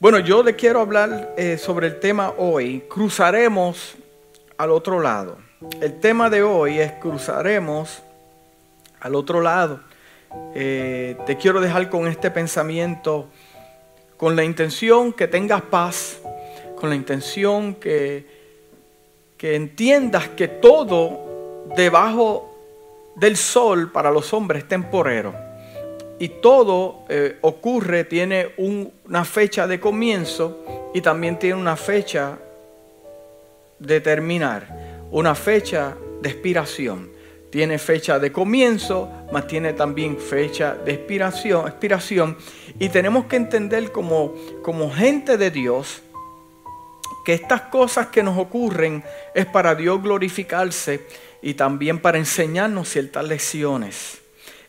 Bueno, yo le quiero hablar eh, sobre el tema hoy. Cruzaremos al otro lado. El tema de hoy es cruzaremos al otro lado. Eh, te quiero dejar con este pensamiento, con la intención que tengas paz, con la intención que, que entiendas que todo debajo del sol para los hombres es temporero y todo eh, ocurre, tiene una fecha de comienzo y también tiene una fecha de terminar, una fecha de expiración. Tiene fecha de comienzo, mas tiene también fecha de expiración, expiración. Y tenemos que entender como, como gente de Dios que estas cosas que nos ocurren es para Dios glorificarse y también para enseñarnos ciertas lecciones.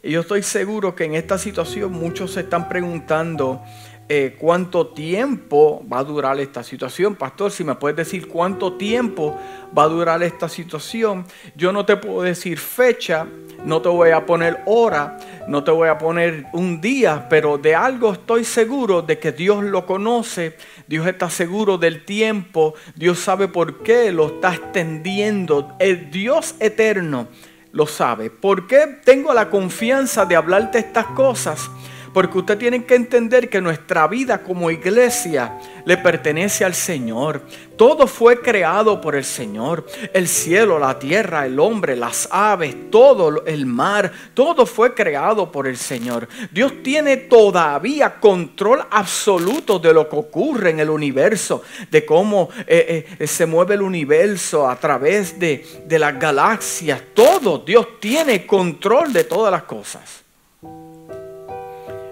Y yo estoy seguro que en esta situación muchos se están preguntando eh, cuánto tiempo va a durar esta situación. Pastor, si me puedes decir cuánto tiempo va a durar esta situación. Yo no te puedo decir fecha, no te voy a poner hora, no te voy a poner un día, pero de algo estoy seguro de que Dios lo conoce, Dios está seguro del tiempo, Dios sabe por qué lo está extendiendo. El Dios eterno lo sabe. ¿Por qué tengo la confianza de hablarte estas cosas? Porque usted tiene que entender que nuestra vida como iglesia le pertenece al Señor. Todo fue creado por el Señor. El cielo, la tierra, el hombre, las aves, todo el mar, todo fue creado por el Señor. Dios tiene todavía control absoluto de lo que ocurre en el universo, de cómo eh, eh, se mueve el universo a través de, de las galaxias. Todo, Dios tiene control de todas las cosas.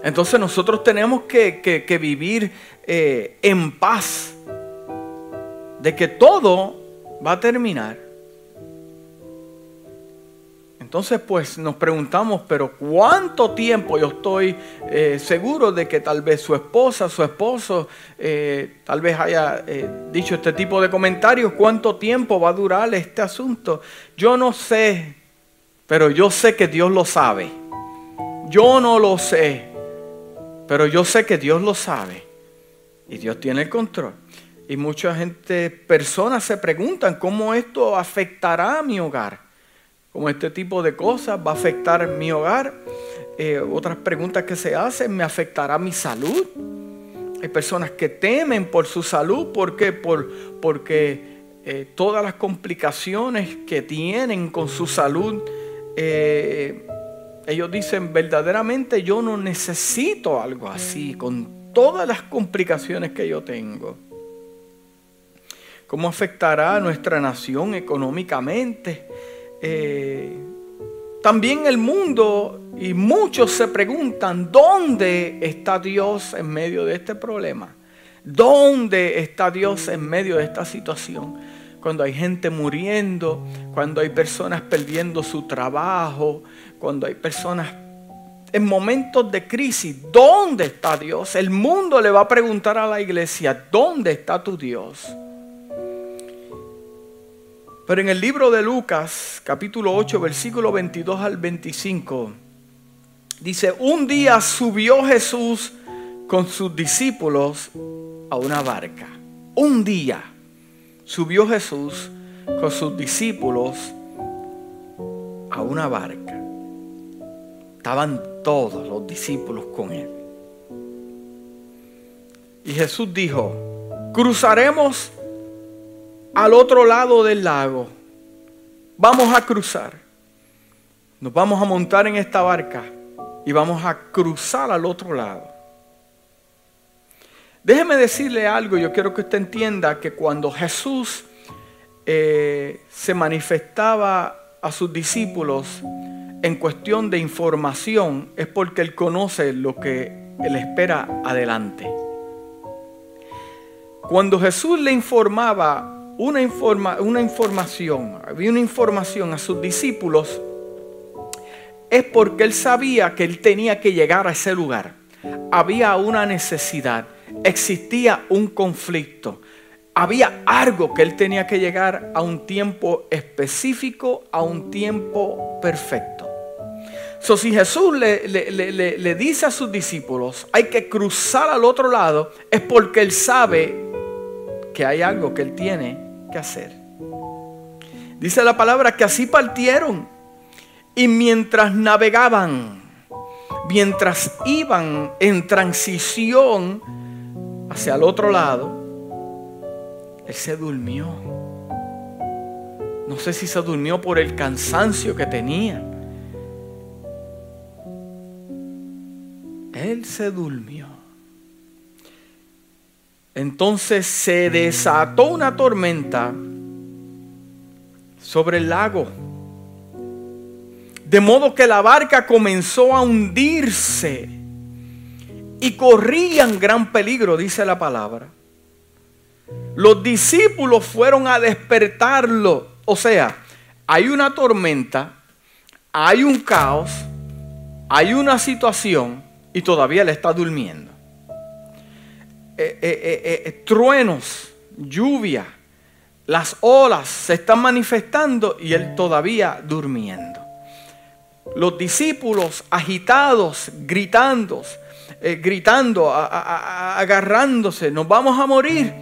Entonces nosotros tenemos que, vivir eh, en paz de que todo va a terminar. Entonces pues nos preguntamos, pero ¿cuánto tiempo? Yo estoy eh, seguro de que tal vez su esposa, su esposo, eh, tal vez haya dicho este tipo de comentarios, ¿cuánto tiempo va a durar este asunto? Yo no sé, pero yo sé que Dios lo sabe. Yo no lo sé, pero yo sé que Dios lo sabe y Dios tiene el control. Y mucha gente, personas se preguntan cómo esto afectará a mi hogar. Cómo este tipo de cosas va a afectar mi hogar. Eh, otras preguntas que se hacen, ¿me afectará mi salud? Hay personas que temen por su salud. ¿Por qué? Por, porque eh, todas las complicaciones que tienen con su salud eh, ellos dicen, verdaderamente yo no necesito algo así, con todas las complicaciones que yo tengo. ¿Cómo afectará a nuestra nación económicamente? Eh, también el mundo y muchos se preguntan, ¿dónde está Dios en medio de este problema? ¿Dónde está Dios en medio de esta situación? Cuando hay gente muriendo, cuando hay personas perdiendo su trabajo, cuando hay personas en momentos de crisis, ¿dónde está Dios? El mundo le va a preguntar a la iglesia, ¿dónde está tu Dios? Pero en el libro de Lucas, capítulo 8, versículo 22 al 25, dice, un día subió Jesús con sus discípulos a una barca. Un día subió Jesús con sus discípulos a una barca. Estaban todos los discípulos con él. Y Jesús dijo, cruzaremos al otro lado del lago. Vamos a cruzar. Nos vamos a montar en esta barca y vamos a cruzar al otro lado. Déjeme decirle algo, yo quiero que usted entienda que cuando Jesús eh, se manifestaba a sus discípulos, en cuestión de información es porque Él conoce lo que Él espera adelante. Cuando Jesús le informaba una, una información, había una información a sus discípulos, es porque Él sabía que Él tenía que llegar a ese lugar. Había una necesidad, existía un conflicto, había algo que Él tenía que llegar a un tiempo específico, a un tiempo perfecto. So, si Jesús le, le, dice a sus discípulos, hay que cruzar al otro lado, es porque Él sabe que hay algo que Él tiene que hacer. Dice la palabra que así partieron y mientras navegaban, mientras iban en transición hacia el otro lado, Él se durmió. No sé si se durmió por el cansancio que tenía Él se durmió. Entonces se desató una tormenta sobre el lago. De modo que la barca comenzó a hundirse y corrían gran peligro, dice la palabra. Los discípulos fueron a despertarlo. O sea, hay una tormenta, hay un caos, hay una situación y todavía le está durmiendo. Eh, eh, eh, truenos, lluvia, las olas se están manifestando y él todavía durmiendo. Los discípulos agitados, gritando, gritando, agarrándose, nos vamos a morir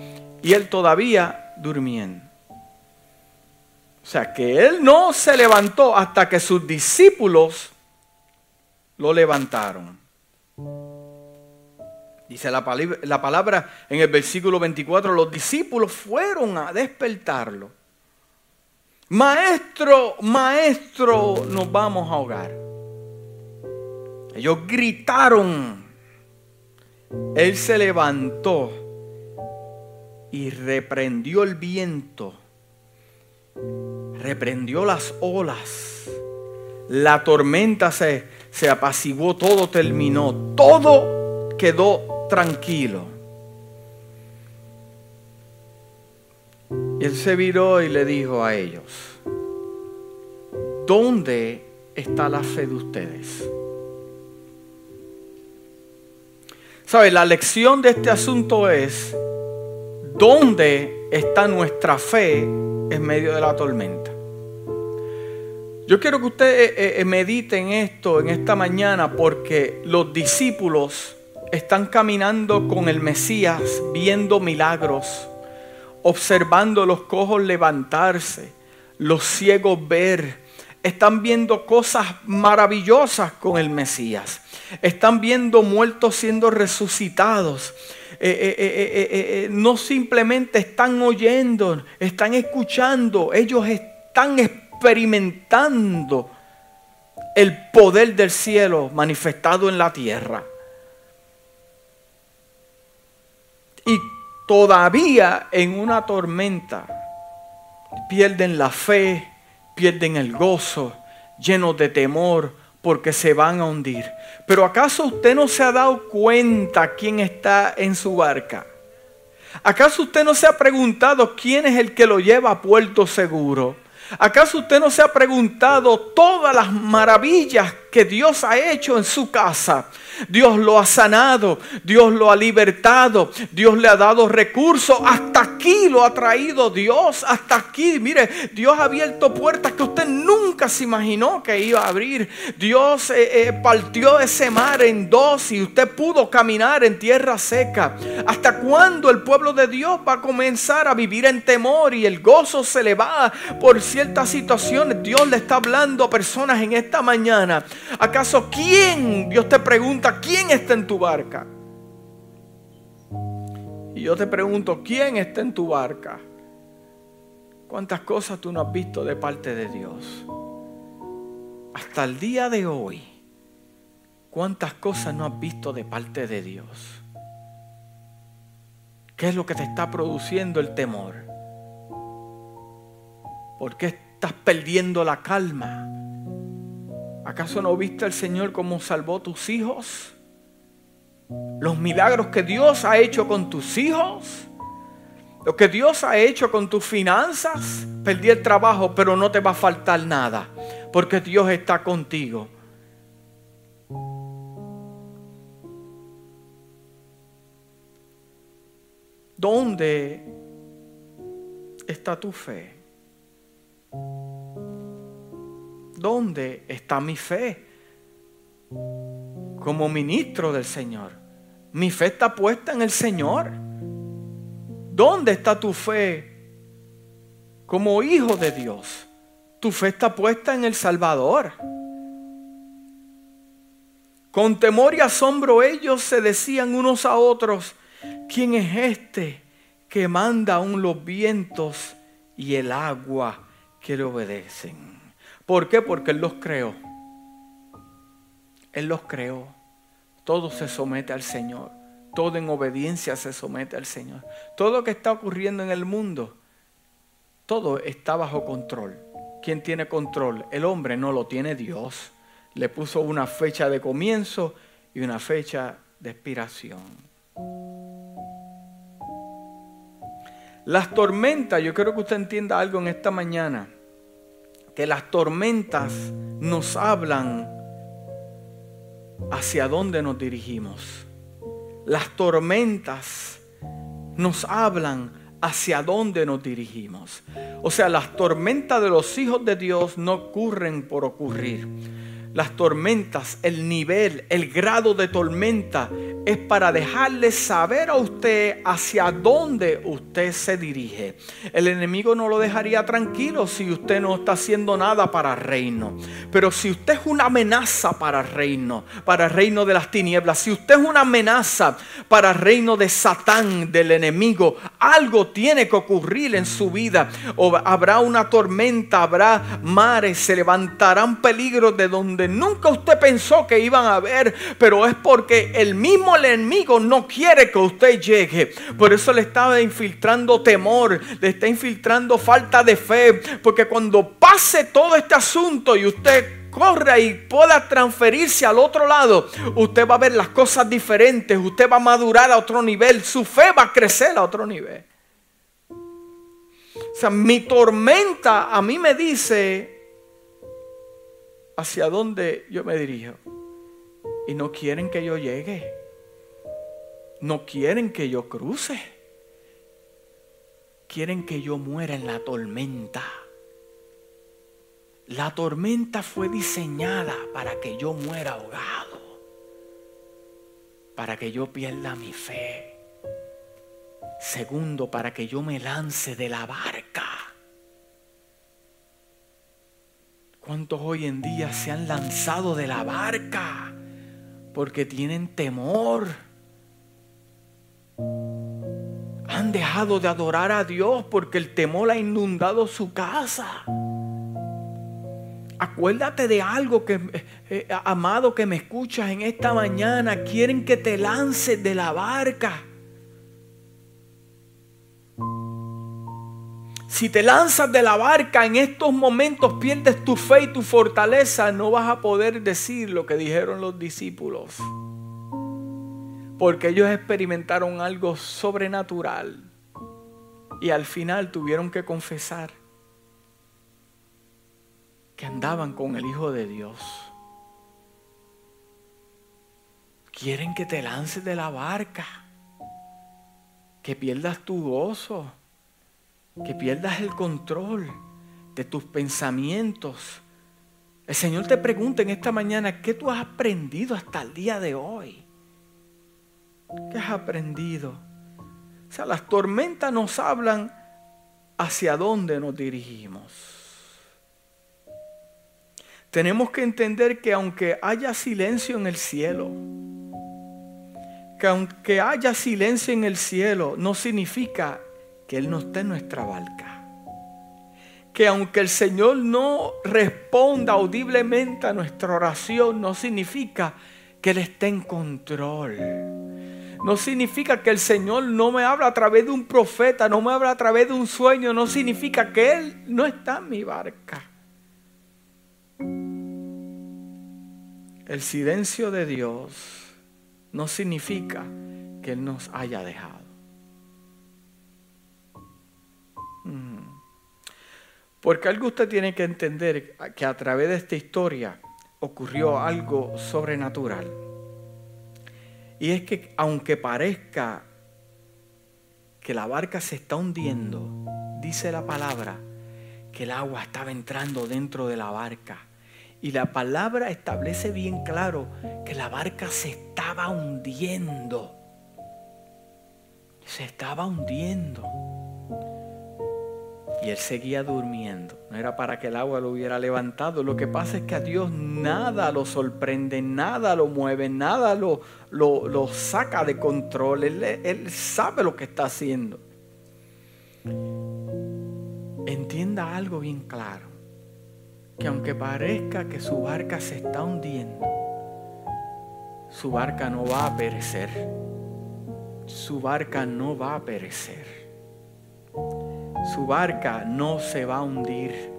y él todavía durmiendo. O sea que él no se levantó hasta que sus discípulos lo levantaron. Dice la, la palabra en el versículo 24, los discípulos fueron a despertarlo. Maestro, maestro, nos vamos a ahogar. Ellos gritaron. Él se levantó y reprendió el viento, reprendió las olas. La tormenta se, se apaciguó, todo terminó, todo quedó tranquilo. Él se viró y le dijo a ellos, ¿dónde está la fe de ustedes? ¿Sabe? La lección de este asunto es, ¿dónde está nuestra fe en medio de la tormenta? Yo quiero que usted eh, eh, eh, medite en esto en esta mañana porque los discípulos están caminando con el Mesías, viendo milagros, observando los cojos levantarse, los ciegos ver. Están viendo cosas maravillosas con el Mesías. Están viendo muertos siendo resucitados. no simplemente están oyendo, están escuchando. Ellos están experimentando el poder del cielo manifestado en la tierra. Y todavía en una tormenta pierden la fe, pierden el gozo, llenos de temor, porque se van a hundir. Pero ¿acaso usted no se ha dado cuenta quién está en su barca? ¿Acaso usted no se ha preguntado quién es el que lo lleva a puerto seguro? ¿Acaso usted no se ha preguntado todas las maravillas que Dios ha hecho en su casa? Dios lo ha sanado, Dios lo ha libertado, Dios le ha dado recursos. Hasta aquí lo ha traído Dios, hasta aquí. Mire, Dios ha abierto puertas que usted nunca se imaginó que iba a abrir. Dios eh, eh, partió ese mar en dos y usted pudo caminar en tierra seca. ¿Hasta cuándo el pueblo de Dios va a comenzar a vivir en temor y el gozo se le va por ciertas situaciones? Dios le está hablando a personas en esta mañana. ¿Acaso quién, Dios te pregunta, ¿quién está en tu barca? Y yo te pregunto, ¿quién está en tu barca? ¿Cuántas cosas tú no has visto de parte de Dios? Hasta el día de hoy, ¿cuántas cosas no has visto de parte de Dios? ¿Qué es lo que te está produciendo el temor? ¿Por qué estás perdiendo la calma? ¿Acaso no viste al Señor cómo salvó tus hijos? Los milagros que Dios ha hecho con tus hijos. Lo que Dios ha hecho con tus finanzas. Perdí el trabajo, pero no te va a faltar nada. Porque Dios está contigo. ¿Dónde está tu fe? ¿Dónde está mi fe? como ministro del Señor. Mi fe está puesta en el Señor. ¿Dónde está tu fe como hijo de Dios? Tu fe está puesta en el Salvador. Con temor y asombro ellos se decían unos a otros, ¿quién es este que manda aún los vientos y el agua que le obedecen? ¿Por qué? Porque Él los creó. Él los creó. Todo se somete al Señor. Todo en obediencia se somete al Señor. Todo lo que está ocurriendo en el mundo, todo está bajo control. ¿Quién tiene control? El hombre no lo tiene Dios. Le puso una fecha de comienzo y una fecha de expiración. Las tormentas, yo quiero que usted entienda algo en esta mañana, que las tormentas nos hablan hacia dónde nos dirigimos. Las tormentas nos hablan hacia dónde nos dirigimos. O sea, las tormentas de los hijos de Dios no ocurren por ocurrir las tormentas, el nivel, el grado de tormenta, es para dejarle saber a usted hacia dónde usted se dirige. El enemigo no lo dejaría tranquilo si usted no está haciendo nada para el reino. Pero si usted es una amenaza para el reino, para el reino de las tinieblas, si usted es una amenaza para el reino de Satán, del enemigo, algo tiene que ocurrir en su vida. O habrá una tormenta, habrá mares, se levantarán peligros de donde nunca usted pensó que iban a ver, pero es porque el mismo enemigo no quiere que usted llegue. Por eso le está infiltrando temor, le está infiltrando falta de fe, porque cuando pase todo este asunto y usted corra y pueda transferirse al otro lado, usted va a ver las cosas diferentes, usted va a madurar a otro nivel, su fe va a crecer a otro nivel. O sea, mi tormenta a mí me dice, hacia dónde yo me dirijo. Y no quieren que yo llegue. No quieren que yo cruce. Quieren que yo muera en la tormenta. La tormenta fue diseñada para que yo muera ahogado. Para que yo pierda mi fe. Segundo, para que yo me lance de la barca. ¿Cuántos hoy en día se han lanzado de la barca porque tienen temor? Han dejado de adorar a Dios porque el temor ha inundado su casa. Acuérdate de algo que, eh, eh, amado, que me escuchas en esta mañana. Quieren que te lances de la barca. Si te lanzas de la barca en estos momentos, pierdes tu fe y tu fortaleza, no vas a poder decir lo que dijeron los discípulos. Porque ellos experimentaron algo sobrenatural y al final tuvieron que confesar que andaban con el Hijo de Dios. Quieren que te lances de la barca, que pierdas tu gozo que pierdas el control de tus pensamientos. El Señor te pregunta en esta mañana, ¿qué tú has aprendido hasta el día de hoy? ¿Qué has aprendido? O sea, las tormentas nos hablan hacia dónde nos dirigimos. Tenemos que entender que aunque haya silencio en el cielo, que aunque haya silencio en el cielo, no significa que Él no esté en nuestra barca. Que aunque el Señor no responda audiblemente a nuestra oración, no significa que Él esté en control. No significa que el Señor no me habla a través de un profeta, no me habla a través de un sueño, no significa que Él no está en mi barca. El silencio de Dios no significa que Él nos haya dejado. Porque algo usted tiene que entender que a través de esta historia ocurrió algo sobrenatural. Y es que aunque parezca que la barca se está hundiendo, dice la palabra que el agua estaba entrando dentro de la barca Y la palabra establece bien claro que la barca se estaba hundiendo. Se estaba hundiendo. Y él seguía durmiendo. No era para que el agua lo hubiera levantado. Lo que pasa es que a Dios nada lo sorprende, nada lo mueve, nada lo, lo, saca de control. Él, él sabe lo que está haciendo. Entienda algo bien claro. Que aunque parezca que su barca se está hundiendo, su barca no va a perecer. Su barca no va a perecer su barca no se va a hundir.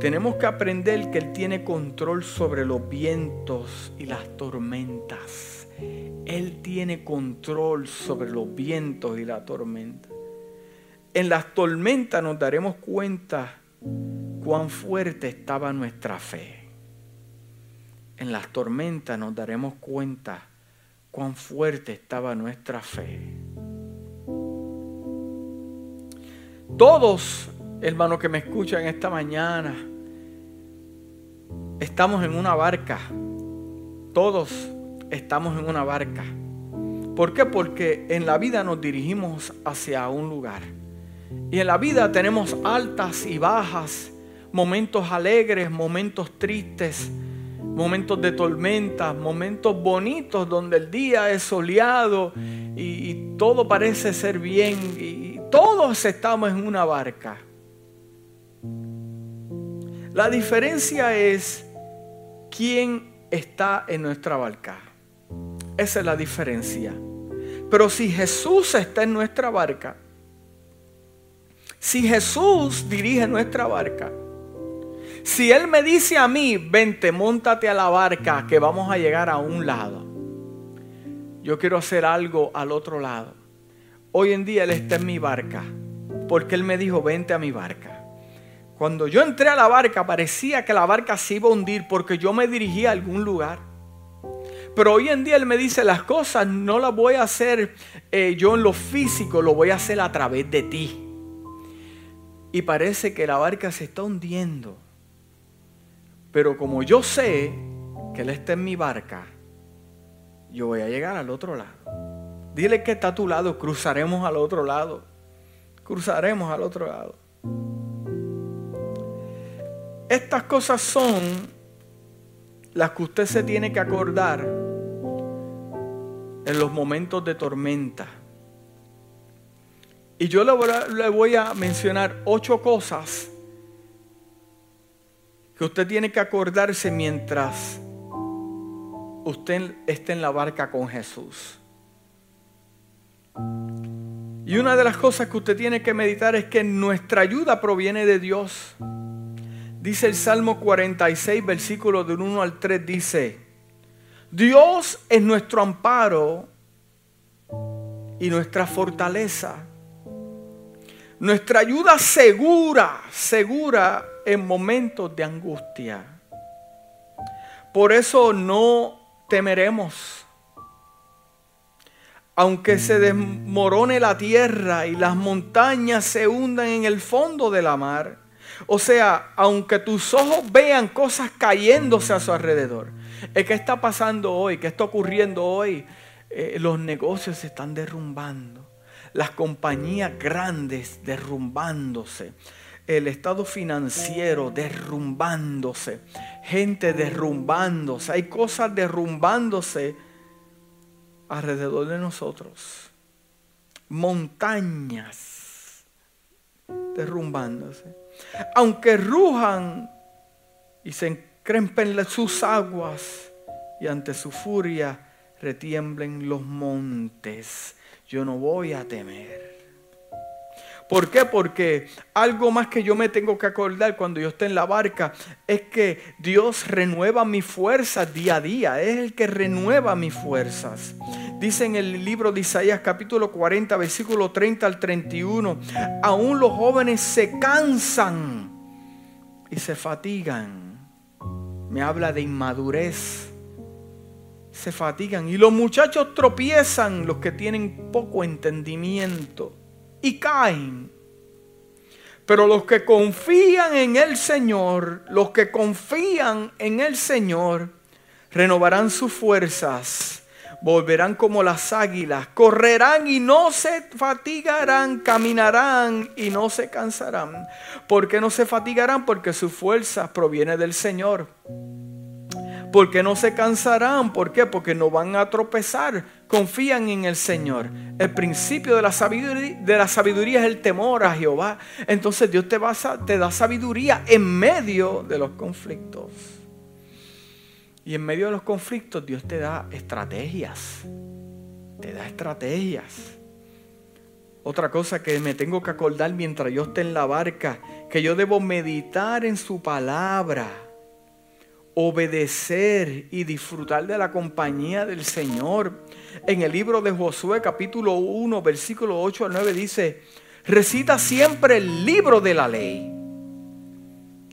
Tenemos que aprender que Él tiene control sobre los vientos y las tormentas. Él tiene control sobre los vientos y la tormenta. En las tormentas nos daremos cuenta cuán fuerte estaba nuestra fe. En las tormentas nos daremos cuenta cuán fuerte estaba nuestra fe. Todos, hermanos que me escuchan esta mañana, estamos en una barca. Todos estamos en una barca. ¿Por qué? Porque en la vida nos dirigimos hacia un lugar. Y en la vida tenemos altas y bajas, momentos alegres, momentos tristes, momentos de tormenta, momentos bonitos donde el día es soleado y, todo parece ser bien todos estamos en una barca. La diferencia es quién está en nuestra barca. Esa es la diferencia. Pero si Jesús está en nuestra barca, si Jesús dirige nuestra barca, si Él me dice a mí, vente, montate a la barca que vamos a llegar a un lado, yo quiero hacer algo al otro lado. Hoy en día Él está en mi barca, porque Él me dijo, vente a mi barca. Cuando yo entré a la barca parecía que la barca se iba a hundir porque yo me dirigía a algún lugar. Pero hoy en día Él me dice, las cosas no las voy a hacer eh, yo en lo físico, lo voy a hacer a través de ti. Y parece que la barca se está hundiendo. Pero como yo sé que Él está en mi barca, yo voy a llegar al otro lado. Dile que está a tu lado, cruzaremos al otro lado. Cruzaremos al otro lado. Estas cosas son las que usted se tiene que acordar en los momentos de tormenta. Y yo le voy a mencionar ocho cosas que usted tiene que acordarse mientras usted esté en la barca con Jesús. Y una de las cosas que usted tiene que meditar es que nuestra ayuda proviene de Dios. Dice el Salmo 46, versículo del 1 al 3, dice, Dios es nuestro amparo y nuestra fortaleza. Nuestra ayuda segura, segura en momentos de angustia. Por eso no temeremos. Aunque se desmorone la tierra y las montañas se hundan en el fondo de la mar. O sea, aunque tus ojos vean cosas cayéndose a su alrededor. ¿Qué está pasando hoy? ¿Qué está ocurriendo hoy? Eh, los negocios se están derrumbando. Las compañías grandes derrumbándose el estado financiero derrumbándose, gente derrumbándose, hay cosas derrumbándose alrededor de nosotros, montañas derrumbándose. Aunque rujan y se encrempen sus aguas y ante su furia retiemblen los montes, yo no voy a temer. ¿Por qué? Porque algo más que yo me tengo que acordar cuando yo esté en la barca es que Dios renueva mis fuerzas día a día. Es el que renueva mis fuerzas. Dice en el libro de Isaías capítulo 40, versículo 30 al 31, aún los jóvenes se cansan y se fatigan. Me habla de inmadurez. Se fatigan y los muchachos tropiezan, los que tienen poco entendimiento y caen. Pero los que confían en el Señor, los que confían en el Señor, renovarán sus fuerzas, volverán como las águilas, correrán y no se fatigarán, caminarán y no se cansarán. ¿Por qué no se fatigarán? Porque su fuerza proviene del Señor. Porque no se cansarán. ¿Por qué? Porque no van a tropezar. Confían en el Señor. El principio de la sabiduría, es el temor a Jehová. Entonces Dios te, va a, te da sabiduría en medio de los conflictos. Y en medio de los conflictos Dios te da estrategias. Te da estrategias. Otra cosa que me tengo que acordar mientras yo esté en la barca, que yo debo meditar en su palabra obedecer y disfrutar de la compañía del Señor. En el libro de Josué capítulo 1 versículo 8 al 9 dice, recita siempre el libro de la ley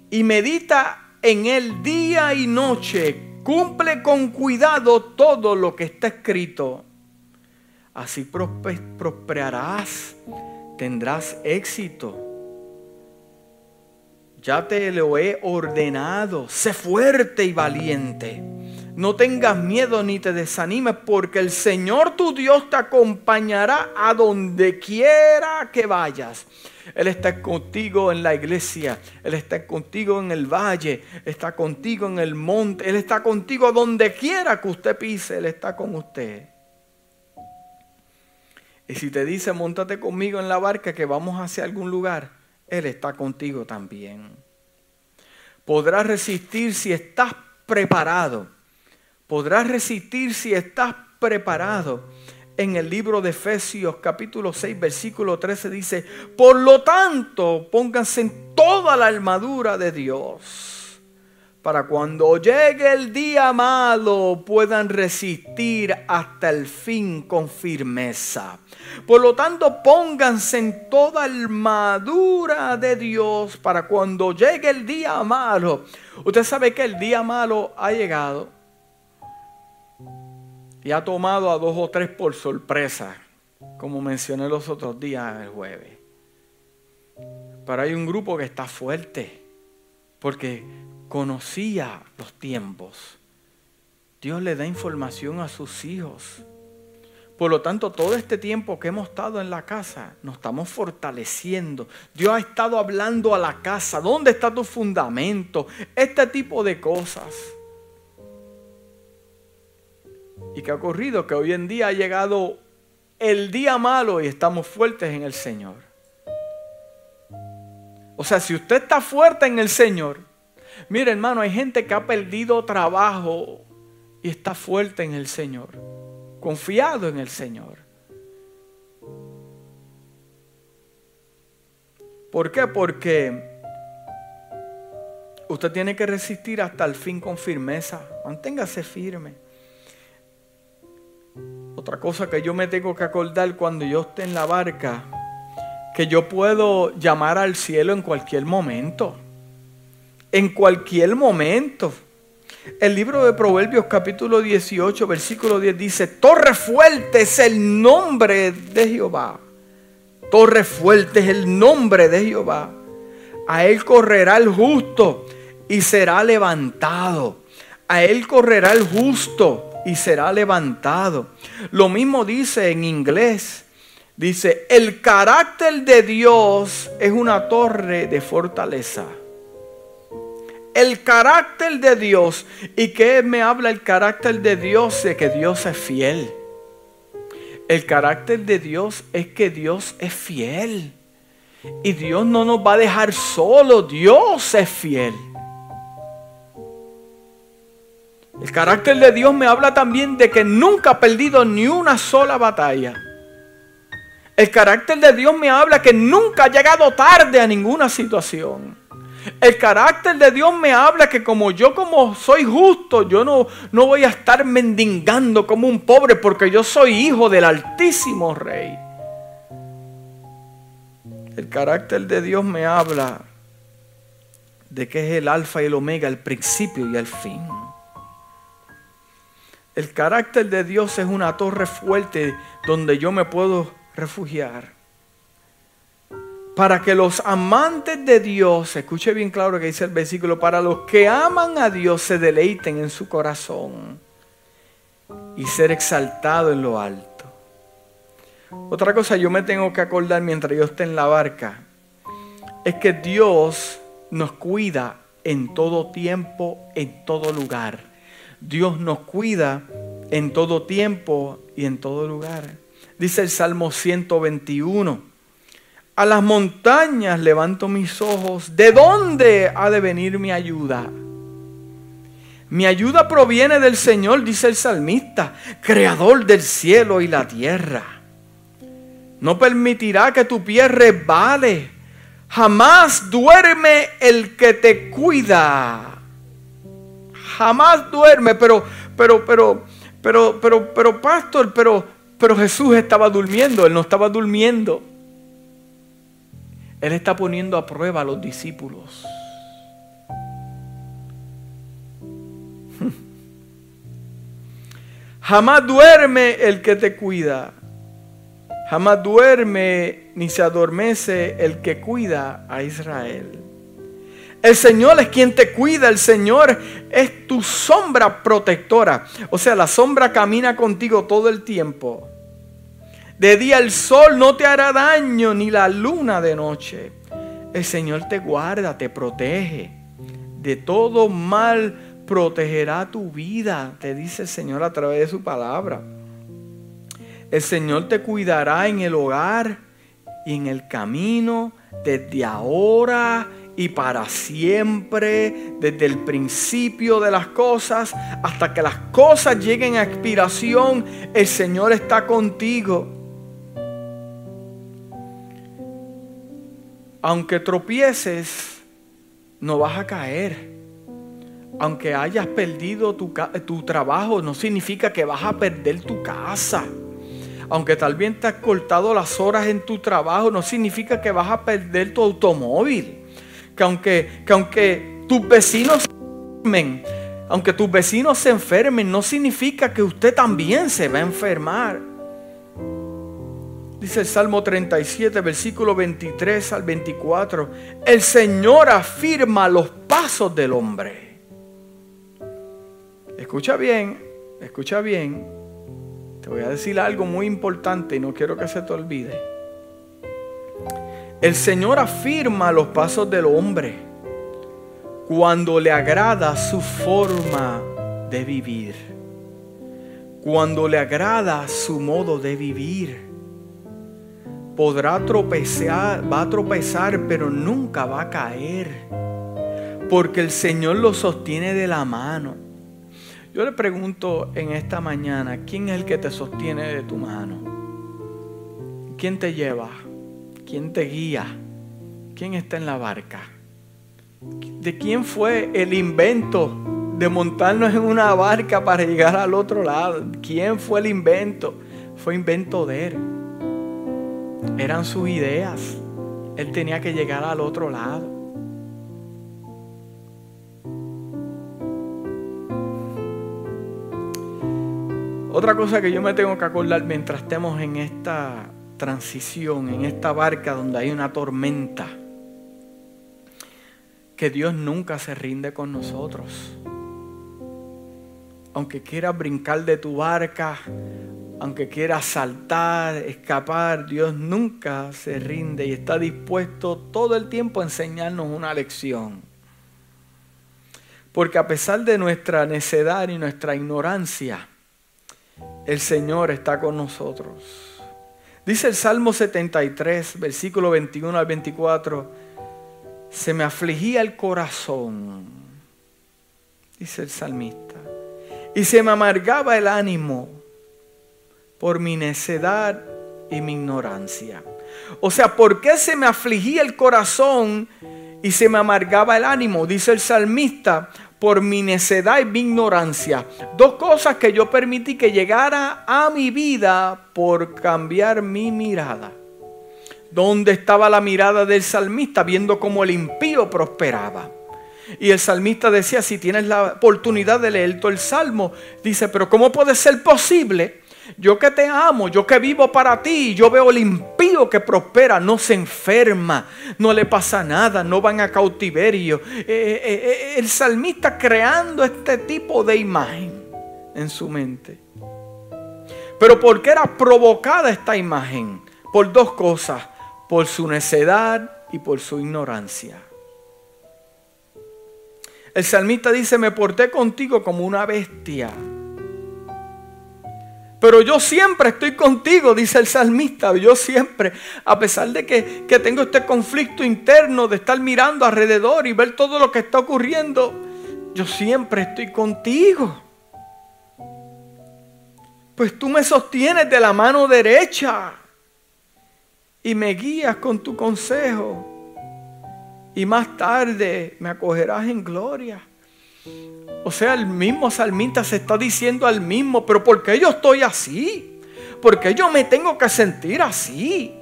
y medita en él día y noche, cumple con cuidado todo lo que está escrito. Así prosperarás, tendrás éxito ya te lo he ordenado. Sé fuerte y valiente. No tengas miedo ni te desanimes porque el Señor tu Dios te acompañará a donde quiera que vayas. Él está contigo en la iglesia, Él está contigo en el valle, está contigo en el monte, Él está contigo donde quiera que usted pise, Él está con usted. Y si te dice, montate conmigo en la barca que vamos hacia algún lugar, él está contigo también. Podrás resistir si estás preparado. Podrás resistir si estás preparado. En el libro de Efesios capítulo 6 versículo 13 dice, por lo tanto, pónganse en toda la armadura de Dios para cuando llegue el día malo puedan resistir hasta el fin con firmeza. Por lo tanto, pónganse en toda armadura de Dios para cuando llegue el día malo. Usted sabe que el día malo ha llegado y ha tomado a dos o tres por sorpresa, como mencioné los otros días el jueves. Pero hay un grupo que está fuerte porque conocía los tiempos. Dios le da información a sus hijos. Por lo tanto, todo este tiempo que hemos estado en la casa, nos estamos fortaleciendo. Dios ha estado hablando a la casa. ¿Dónde está tu fundamento? Este tipo de cosas. ¿Y qué ha ocurrido? Que hoy en día ha llegado el día malo y estamos fuertes en el Señor. O sea, si usted está fuerte en el Señor, Mira, hermano, hay gente que ha perdido trabajo y está fuerte en el Señor, confiado en el Señor. ¿Por qué? Porque usted tiene que resistir hasta el fin con firmeza. Manténgase firme. Otra cosa que yo me tengo que acordar cuando yo esté en la barca, que yo puedo llamar al cielo en cualquier momento en cualquier momento. El libro de Proverbios capítulo 18, versículo 10 dice, Torre fuerte es el nombre de Jehová. Torre fuerte es el nombre de Jehová. A él correrá el justo y será levantado. A él correrá el justo y será levantado. Lo mismo dice en inglés. Dice, el carácter de Dios es una torre de fortaleza el carácter de Dios. ¿Y qué me habla el carácter de Dios? De que Dios es fiel. El carácter de Dios es que Dios es fiel. Y Dios no nos va a dejar solo. Dios es fiel. El carácter de Dios me habla también de que nunca ha perdido ni una sola batalla. El carácter de Dios me habla que nunca ha llegado tarde a ninguna situación. El carácter de Dios me habla que como yo como soy justo, yo no, no voy a estar mendigando como un pobre porque yo soy hijo del altísimo rey. El carácter de Dios me habla de que es el alfa y el omega, el principio y el fin. El carácter de Dios es una torre fuerte donde yo me puedo refugiar. Para que los amantes de Dios, escuche bien claro que dice el versículo, para los que aman a Dios se deleiten en su corazón y ser exaltado en lo alto. Otra cosa yo me tengo que acordar mientras yo esté en la barca es que Dios nos cuida en todo tiempo, en todo lugar. Dios nos cuida en todo tiempo y en todo lugar. Dice el Salmo 121. A las montañas levanto mis ojos. ¿De dónde ha de venir mi ayuda? Mi ayuda proviene del Señor, dice el salmista, creador del cielo y la tierra. No permitirá que tu pie resbale. Jamás duerme el que te cuida. Jamás duerme, pero, pero, pero, pero, pero, pero, pastor, pero, pero Jesús estaba durmiendo, él no estaba durmiendo. Él está poniendo a prueba a los discípulos. Jamás duerme el que te cuida. Jamás duerme ni se adormece el que cuida a Israel. El Señor es quien te cuida, el Señor es tu sombra protectora. O sea, la sombra camina contigo todo el tiempo. De día el sol no te hará daño, ni la luna de noche. El Señor te guarda, te protege. De todo mal protegerá tu vida, te dice el Señor a través de su palabra. El Señor te cuidará en el hogar y en el camino desde ahora y para siempre, desde el principio de las cosas hasta que las cosas lleguen a expiración, el Señor está contigo. Aunque tropieces, no vas a caer. Aunque hayas perdido tu, tu trabajo, no significa que vas a perder tu casa aunque tal vez te has cortado las horas en tu trabajo, no significa que vas a perder tu automóvil. Que aunque, que aunque tus vecinos se enfermen, aunque tus vecinos se enfermen, no significa que usted también se va a enfermar. Dice el Salmo 37, versículo 23 al 24. El Señor afirma los pasos del hombre. Escucha bien, escucha bien. Te voy a decir algo muy importante y no quiero que se te olvide. El Señor afirma los pasos del hombre cuando le agrada su forma de vivir. Cuando le agrada su modo de vivir. Podrá tropezar, va a tropezar, pero nunca va a caer. Porque el Señor lo sostiene de la mano. Yo le pregunto en esta mañana, ¿quién es el que te sostiene de tu mano? ¿Quién te lleva? ¿Quién te guía? ¿Quién está en la barca? ¿De quién fue el invento de montarnos en una barca para llegar al otro lado? ¿Quién fue el invento? Fue invento de él. Eran sus ideas. Él tenía que llegar al otro lado. Otra cosa que yo me tengo que acordar mientras estemos en esta transición, en esta barca donde hay una tormenta, que Dios nunca se rinde con nosotros. Aunque quieras brincar de tu barca, aunque quieras saltar, escapar, Dios nunca se rinde y está dispuesto todo el tiempo a enseñarnos una lección. Porque a pesar de nuestra necedad y nuestra ignorancia, el Señor está con nosotros. Dice el Salmo 73, versículo 21 al 24, se me afligía el corazón, dice el salmista, y se me amargaba el ánimo por mi necedad y mi ignorancia. O sea, ¿por qué se me afligía el corazón y se me amargaba el ánimo? Dice el salmista, por mi necedad y mi ignorancia. Dos cosas que yo permití que llegara a mi vida por cambiar mi mirada. ¿Dónde estaba la mirada del salmista viendo cómo el impío prosperaba? Y el salmista decía, si tienes la oportunidad de leer todo el salmo, dice, pero ¿cómo puede ser posible? Yo que te amo, yo que vivo para ti, yo veo el impío que prospera no se enferma, no le pasa nada, no van a cautiverio. Eh, eh, eh, el salmista creando este tipo de imagen en su mente. Pero ¿por qué era provocada esta imagen? Por dos cosas, por su necedad y por su ignorancia. El salmista dice, me porté contigo como una bestia pero yo siempre estoy contigo, dice el salmista. Yo siempre, a pesar de que, tengo este conflicto interno de estar mirando alrededor y ver todo lo que está ocurriendo, yo siempre estoy contigo. Pues tú me sostienes de la mano derecha y me guías con tu consejo. Y más tarde me acogerás en gloria. O sea, el mismo salmista se está diciendo al mismo, pero ¿por qué yo estoy así? ¿Por qué yo me tengo que sentir así?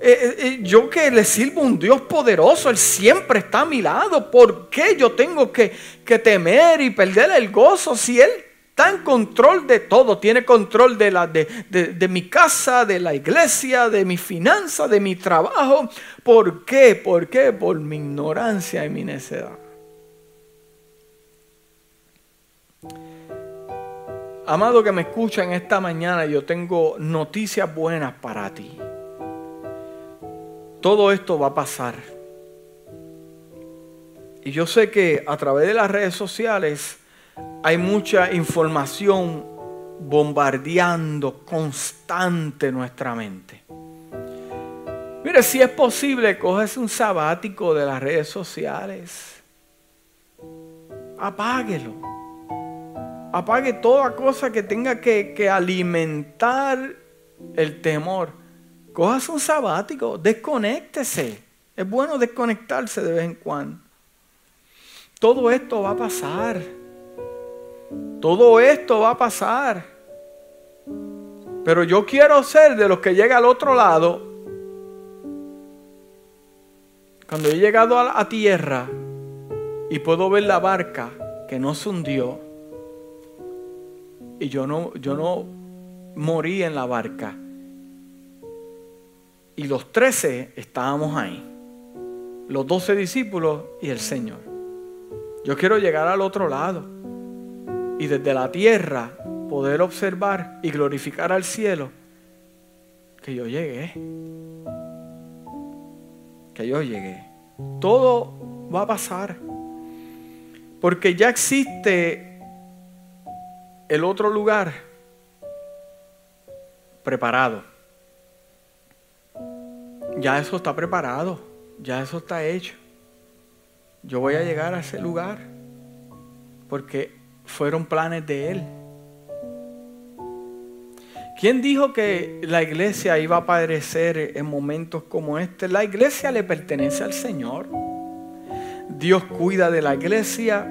Eh, eh, eh, yo que le sirvo un Dios poderoso, Él siempre está a mi lado. ¿Por qué yo tengo que, temer y perder el gozo si Él está en control de todo? Tiene control de, la, de, de mi casa, de la iglesia, de mi finanza, de mi trabajo. ¿Por qué? ¿Por qué? Por mi ignorancia y mi necedad. Amado que me escuchan esta mañana, yo tengo noticias buenas para ti. Todo esto va a pasar. Y yo sé que a través de las redes sociales hay mucha información bombardeando constante nuestra mente. Mire, si es posible, coges un sabático de las redes sociales. Apáguelo apague toda cosa que tenga que, alimentar el temor. Cojas un sabático, desconéctese. Es bueno desconectarse de vez en cuando. Todo esto va a pasar. Todo esto va a pasar. Pero yo quiero ser de los que llega al otro lado. Cuando he llegado a, a tierra y puedo ver la barca que no se hundió y yo no, yo no morí en la barca. Y los trece estábamos ahí. Los doce discípulos y el Señor. Yo quiero llegar al otro lado. Y desde la tierra poder observar y glorificar al cielo que yo llegué. Que yo llegué. Todo va a pasar. Porque ya existe el otro lugar preparado. Ya eso está preparado, ya eso está hecho. Yo voy a llegar a ese lugar porque fueron planes de Él. ¿Quién dijo que la iglesia iba a aparecer en momentos como este? La iglesia le pertenece al Señor. Dios cuida de la iglesia,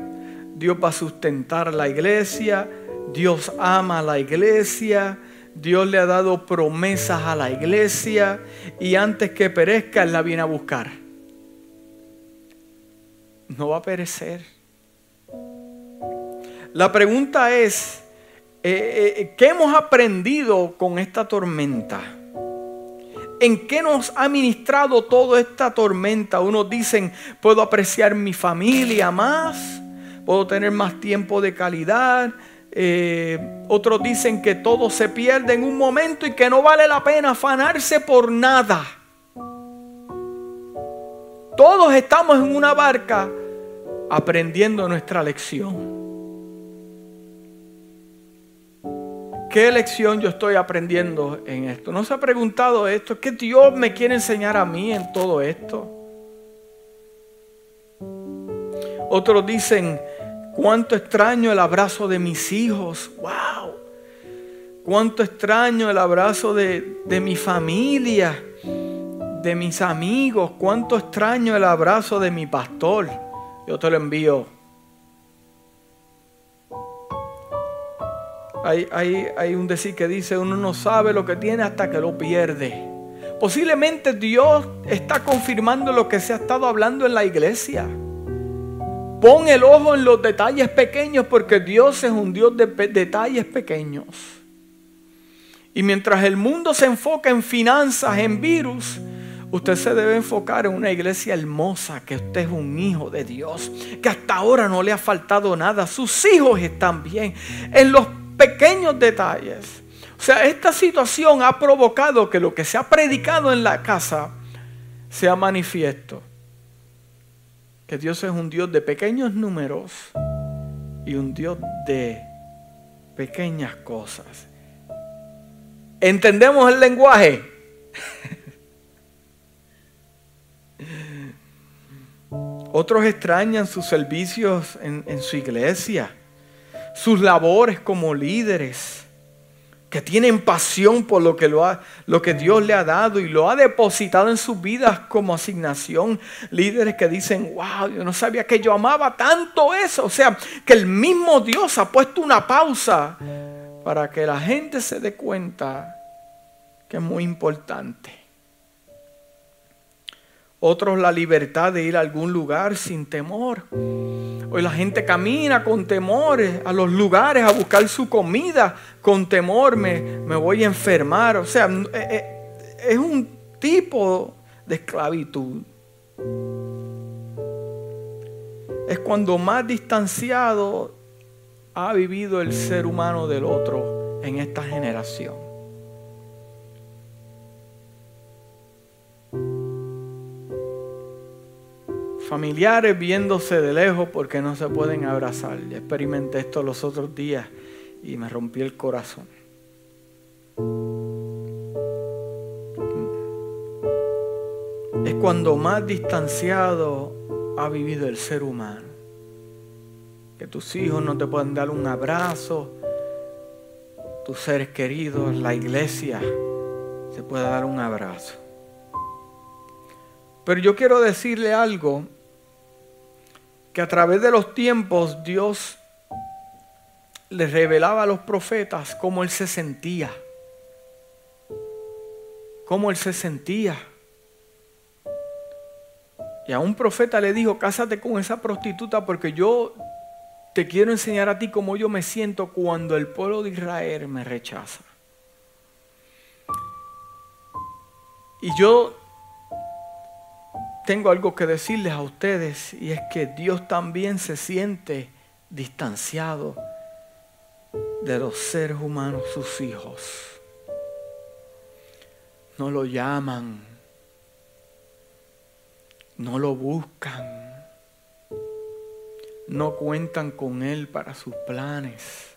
Dios va a sustentar la iglesia, Dios ama a la iglesia, Dios le ha dado promesas a la iglesia y antes que perezca, Él la viene a buscar. No va a perecer. La pregunta es, eh, eh, ¿qué hemos aprendido con esta tormenta? ¿En qué nos ha ministrado toda esta tormenta? Unos dicen, puedo apreciar mi familia más, puedo tener más tiempo de calidad, eh, otros dicen que todo se pierde en un momento y que no vale la pena afanarse por nada. Todos estamos en una barca aprendiendo nuestra lección. ¿Qué lección yo estoy aprendiendo en esto? ¿No se ha preguntado esto? ¿Qué Dios me quiere enseñar a mí en todo esto? Otros dicen, Cuánto extraño el abrazo de mis hijos. ¡Wow! Cuánto extraño el abrazo de, mi familia, de mis amigos. Cuánto extraño el abrazo de mi pastor. Yo te lo envío. Hay, hay, hay un decir que dice, uno no sabe lo que tiene hasta que lo pierde. Posiblemente Dios está confirmando lo que se ha estado hablando en la iglesia. Pon el ojo en los detalles pequeños porque Dios es un Dios de detalles pequeños. Y mientras el mundo se enfoca en finanzas, en virus, usted se debe enfocar en una iglesia hermosa, que usted es un hijo de Dios, que hasta ahora no le ha faltado nada, sus hijos están bien, en los pequeños detalles. O sea, esta situación ha provocado que lo que se ha predicado en la casa sea manifiesto. Que Dios es un Dios de pequeños números y un Dios de pequeñas cosas. ¿Entendemos el lenguaje? Otros extrañan sus servicios en, en, su iglesia, sus labores como líderes, que tienen pasión por lo que, lo, ha, lo que Dios le ha dado y lo ha depositado en sus vidas como asignación. Líderes que dicen, wow, yo no sabía que yo amaba tanto eso. O sea, que el mismo Dios ha puesto una pausa para que la gente se dé cuenta que es muy importante. Otros la libertad de ir a algún lugar sin temor. Hoy la gente camina con temores a los lugares a buscar su comida. Con temor me, me voy a enfermar. O sea, eh, eh, es un tipo de esclavitud. Es cuando más distanciado ha vivido el ser humano del otro en esta generación. Familiares viéndose de lejos porque no se pueden abrazar. Yo experimenté esto los otros días y me rompí el corazón. Es cuando más distanciado ha vivido el ser humano que tus hijos no te pueden dar un abrazo, tus seres queridos, la iglesia se puede dar un abrazo. Pero yo quiero decirle algo, que a través de los tiempos Dios le revelaba a los profetas cómo él se sentía, cómo él se sentía. Y a un profeta le dijo, cásate con esa prostituta porque yo te quiero enseñar a ti cómo yo me siento cuando el pueblo de Israel me rechaza. Y yo tengo algo que decirles a ustedes y es que Dios también se siente distanciado de los seres humanos, sus hijos. No lo llaman, no lo buscan no cuentan con Él para sus planes,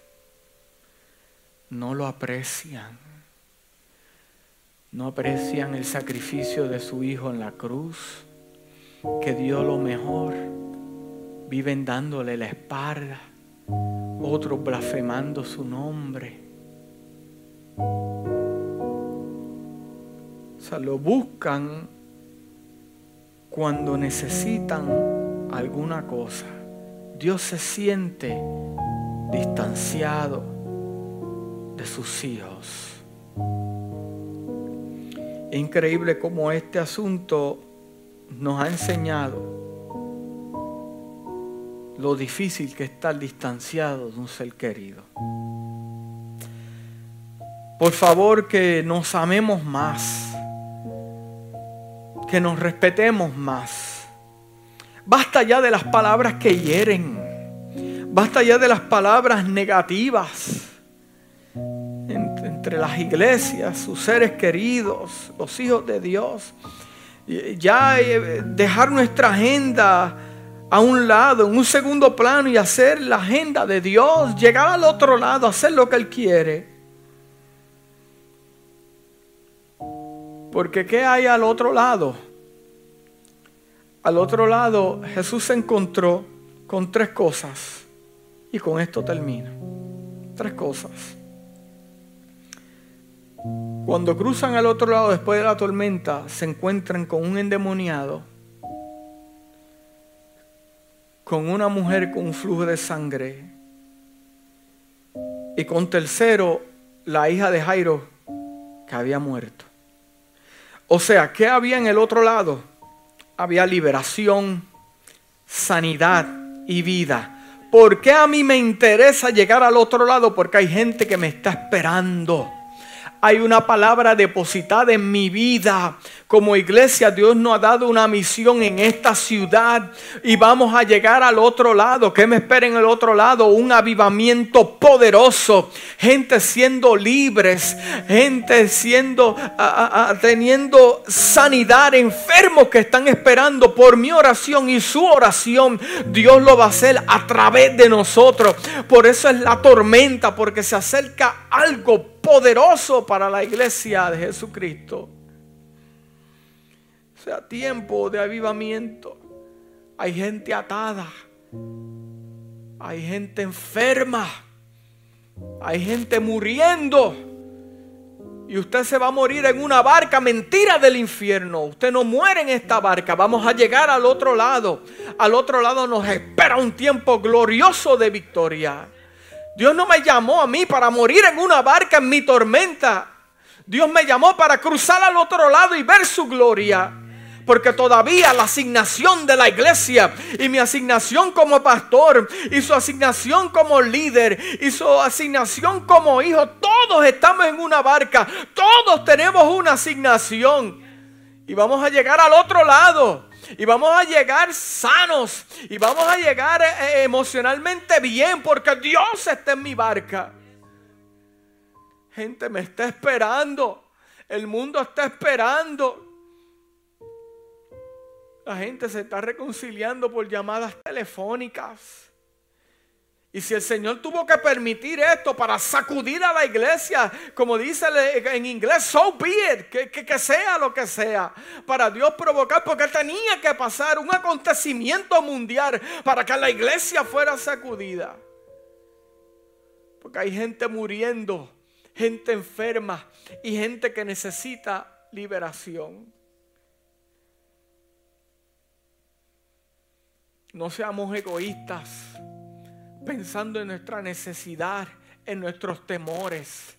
no lo aprecian, no aprecian el sacrificio de su Hijo en la cruz, que dio lo mejor, viven dándole la espalda, otros blasfemando su nombre. O sea, lo buscan cuando necesitan alguna cosa. Dios se siente distanciado de sus hijos. Increíble cómo este asunto nos ha enseñado lo difícil que es estar distanciado de un ser querido. Por favor que nos amemos más, que nos respetemos más Basta ya de las palabras que hieren. Basta ya de las palabras negativas entre las iglesias, sus seres queridos, los hijos de Dios. Ya eh, dejar nuestra agenda a un lado, en un segundo plano y hacer la agenda de Dios, llegar al otro lado, hacer lo que Él quiere. Porque ¿qué hay al otro lado? Al otro lado, Jesús se encontró con tres cosas. Y con esto termina. Tres cosas. Cuando cruzan al otro lado después de la tormenta, se encuentran con un endemoniado, con una mujer con un flujo de sangre y con tercero, la hija de Jairo, que había muerto. O sea, ¿qué había en el otro lado? había liberación, sanidad y vida. ¿Por qué a mí me interesa llegar al otro lado? Porque hay gente que me está esperando. Hay una palabra depositada en mi vida. Como iglesia, Dios nos ha dado una misión en esta ciudad y vamos a llegar al otro lado. ¿Qué me espera en el otro lado? Un avivamiento poderoso. Gente siendo libres, gente siendo, teniendo sanidad, enfermos que están esperando por mi oración y su oración. Dios lo va a hacer a través de nosotros. Por eso es la tormenta, porque se acerca algo poderoso para la iglesia de Jesucristo sea tiempo de avivamiento. Hay gente atada. Hay gente enferma. Hay gente muriendo. Y usted se va a morir en una barca, mentira del infierno. Usted no muere en esta barca. Vamos a llegar al otro lado. Al otro lado nos espera un tiempo glorioso de victoria. Dios no me llamó a mí para morir en una barca en mi tormenta. Dios me llamó para cruzar al otro lado y ver su gloria. Porque todavía la asignación de la iglesia y mi asignación como pastor y su asignación como líder y su asignación como hijo, todos estamos en una barca, todos tenemos una asignación. Y vamos a llegar al otro lado. Y vamos a llegar sanos. Y vamos a llegar eh, eh, emocionalmente bien porque Dios está en mi barca. Gente me está esperando. El mundo está esperando. La gente se está reconciliando por llamadas telefónicas. Y si el Señor tuvo que permitir esto para sacudir a la iglesia, como dice en inglés, so be it, que, sea lo que sea, para Dios provocar, porque tenía que pasar un acontecimiento mundial para que la iglesia fuera sacudida. Porque hay gente muriendo, gente enferma y gente que necesita liberación. No seamos egoístas pensando en nuestra necesidad, en nuestros temores,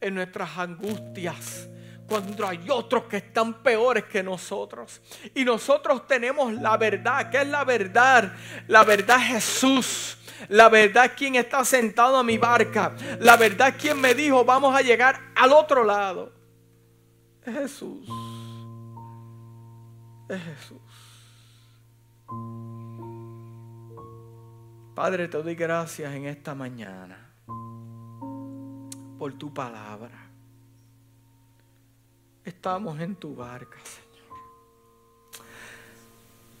en nuestras angustias, cuando hay otros que están peores que nosotros. Y nosotros tenemos la verdad. ¿Qué es la verdad? La verdad es Jesús. La verdad es quien está sentado a mi barca. La verdad es quien me dijo vamos a llegar al otro lado. Es Jesús. Es Jesús. Padre, te doy gracias en esta mañana por tu palabra. Estamos en tu barca, Señor.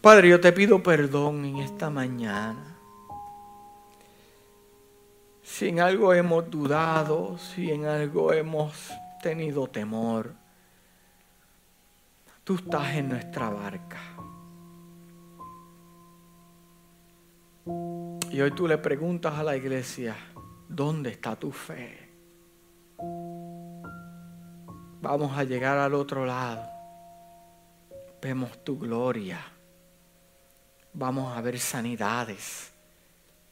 Padre, yo te pido perdón en esta mañana. Si en algo hemos dudado, si en algo hemos tenido temor, tú estás en nuestra barca. Y hoy tú le preguntas a la iglesia, ¿dónde está tu fe? Vamos a llegar al otro lado. Vemos tu gloria. Vamos a ver sanidades,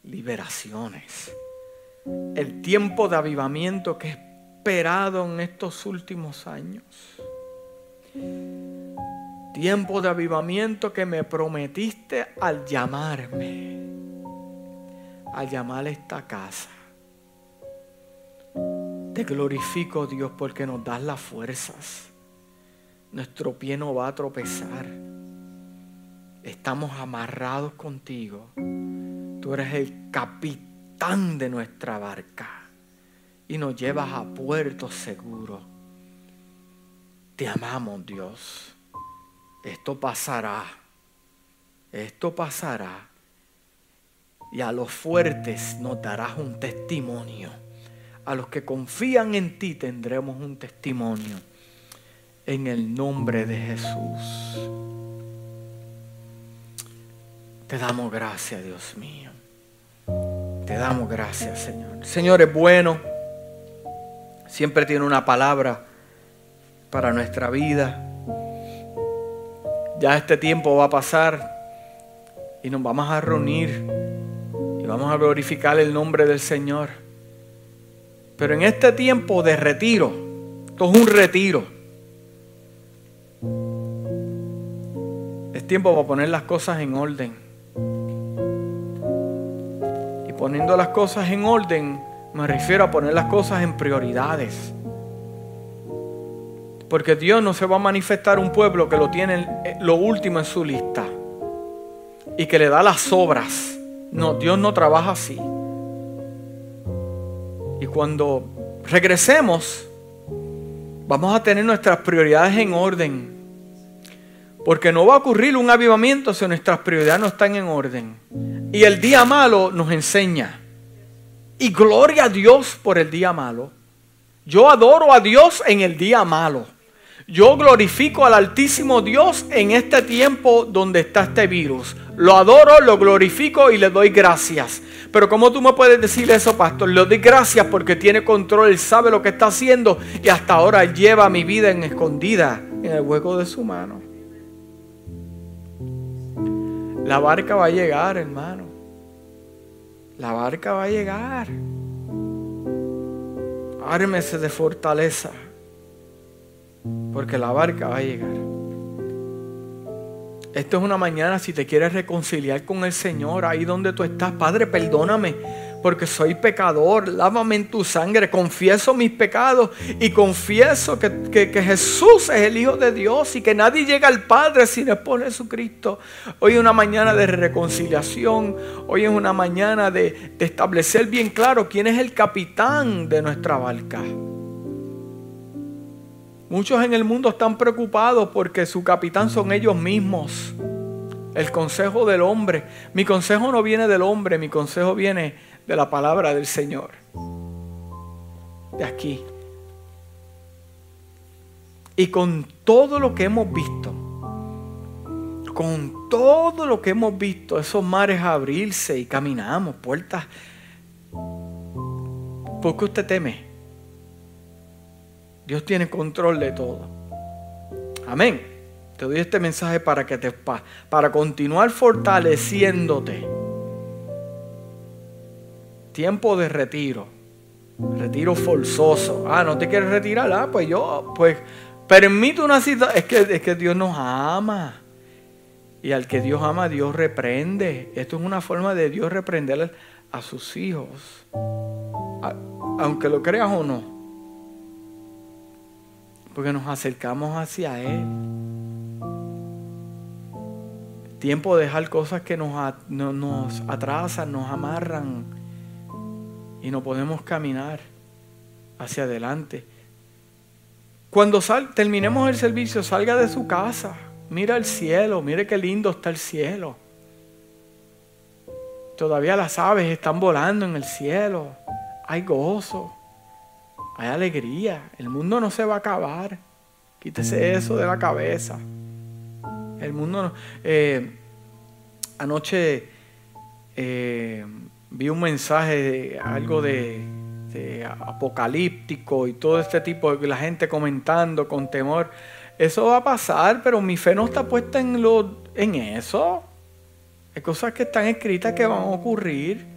liberaciones. El tiempo de avivamiento que he esperado en estos últimos años. Tiempo de avivamiento que me prometiste al llamarme a llamar a esta casa. Te glorifico Dios porque nos das las fuerzas. Nuestro pie no va a tropezar. Estamos amarrados contigo. Tú eres el capitán de nuestra barca y nos llevas a puerto seguro. Te amamos Dios. Esto pasará. Esto pasará y a los fuertes nos darás un testimonio. A los que confían en ti tendremos un testimonio. En el nombre de Jesús. Te damos gracias, Dios mío. Te damos gracias, Señor. Señor es bueno. Siempre tiene una palabra para nuestra vida. Ya este tiempo va a pasar y nos vamos a reunir vamos a glorificar el nombre del Señor. Pero en este tiempo de retiro, esto es un retiro. Es tiempo para poner las cosas en orden. Y poniendo las cosas en orden, me refiero a poner las cosas en prioridades. Porque Dios no se va a manifestar un pueblo que lo tiene eh, lo último en su lista y que le da las obras. No, Dios no trabaja así. Y cuando regresemos, vamos a tener nuestras prioridades en orden. Porque no va a ocurrir un avivamiento si nuestras prioridades no están en orden. Y el día malo nos enseña. Y gloria a Dios por el día malo. Yo adoro a Dios en el día malo. Yo glorifico al Altísimo Dios en este tiempo donde está este virus. Lo adoro, lo glorifico y le doy gracias. Pero ¿cómo tú me puedes decir eso, pastor? Le doy gracias porque tiene control, él sabe lo que está haciendo y hasta ahora lleva mi vida en escondida en el hueco de su mano. La barca va a llegar, hermano. La barca va a llegar. Ármese de fortaleza porque la barca va a llegar. Esto es una mañana si te quieres reconciliar con el Señor, ahí donde tú estás, Padre, perdóname, porque soy pecador, lávame en tu sangre, confieso mis pecados y confieso que, Jesús es el Hijo de Dios y que nadie llega al Padre sin es por Jesucristo. Hoy es una mañana de reconciliación, hoy es una mañana de establecer bien claro quién es el capitán de nuestra barca. Muchos en el mundo están preocupados porque su capitán son ellos mismos. El consejo del hombre. Mi consejo no viene del hombre, mi consejo viene de la palabra del Señor. De aquí. Y con todo lo que hemos visto, con todo lo que hemos visto, esos mares abrirse y caminamos, puertas. ¿Por qué usted teme? Dios tiene control de todo. Amén. Te doy este mensaje para que te para continuar fortaleciéndote. Tiempo de retiro. Retiro forzoso. Ah, no te quieres retirar. Ah, pues yo, pues permito una cita. Es que, es que Dios nos ama. Y al que Dios ama, Dios reprende. Esto es una forma de Dios reprender a sus hijos. Aunque lo creas o no porque nos acercamos hacia Él. Tiempo de dejar cosas que nos, nos atrasan, nos amarran y no podemos caminar hacia adelante. Cuando sal, terminemos el servicio, salga de su casa, mira el cielo, mire qué lindo está el cielo. Todavía las aves están volando en el cielo, hay gozo hay alegría. El mundo no se va a acabar. Quítese eso de la cabeza. El mundo no. Eh, anoche eh, vi un mensaje de algo de, apocalíptico y todo este tipo de la gente comentando con temor. Eso va a pasar, pero mi fe no está puesta en, lo, en eso. Hay cosas que están escritas que van a ocurrir.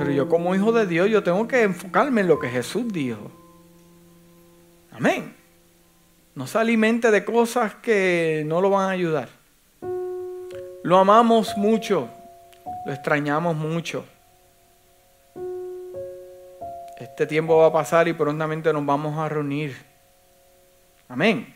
Pero yo como hijo de Dios, yo tengo que enfocarme en lo que Jesús dijo. Amén. No se alimente de cosas que no lo van a ayudar. Lo amamos mucho, lo extrañamos mucho. Este tiempo va a pasar y prontamente nos vamos a reunir. Amén.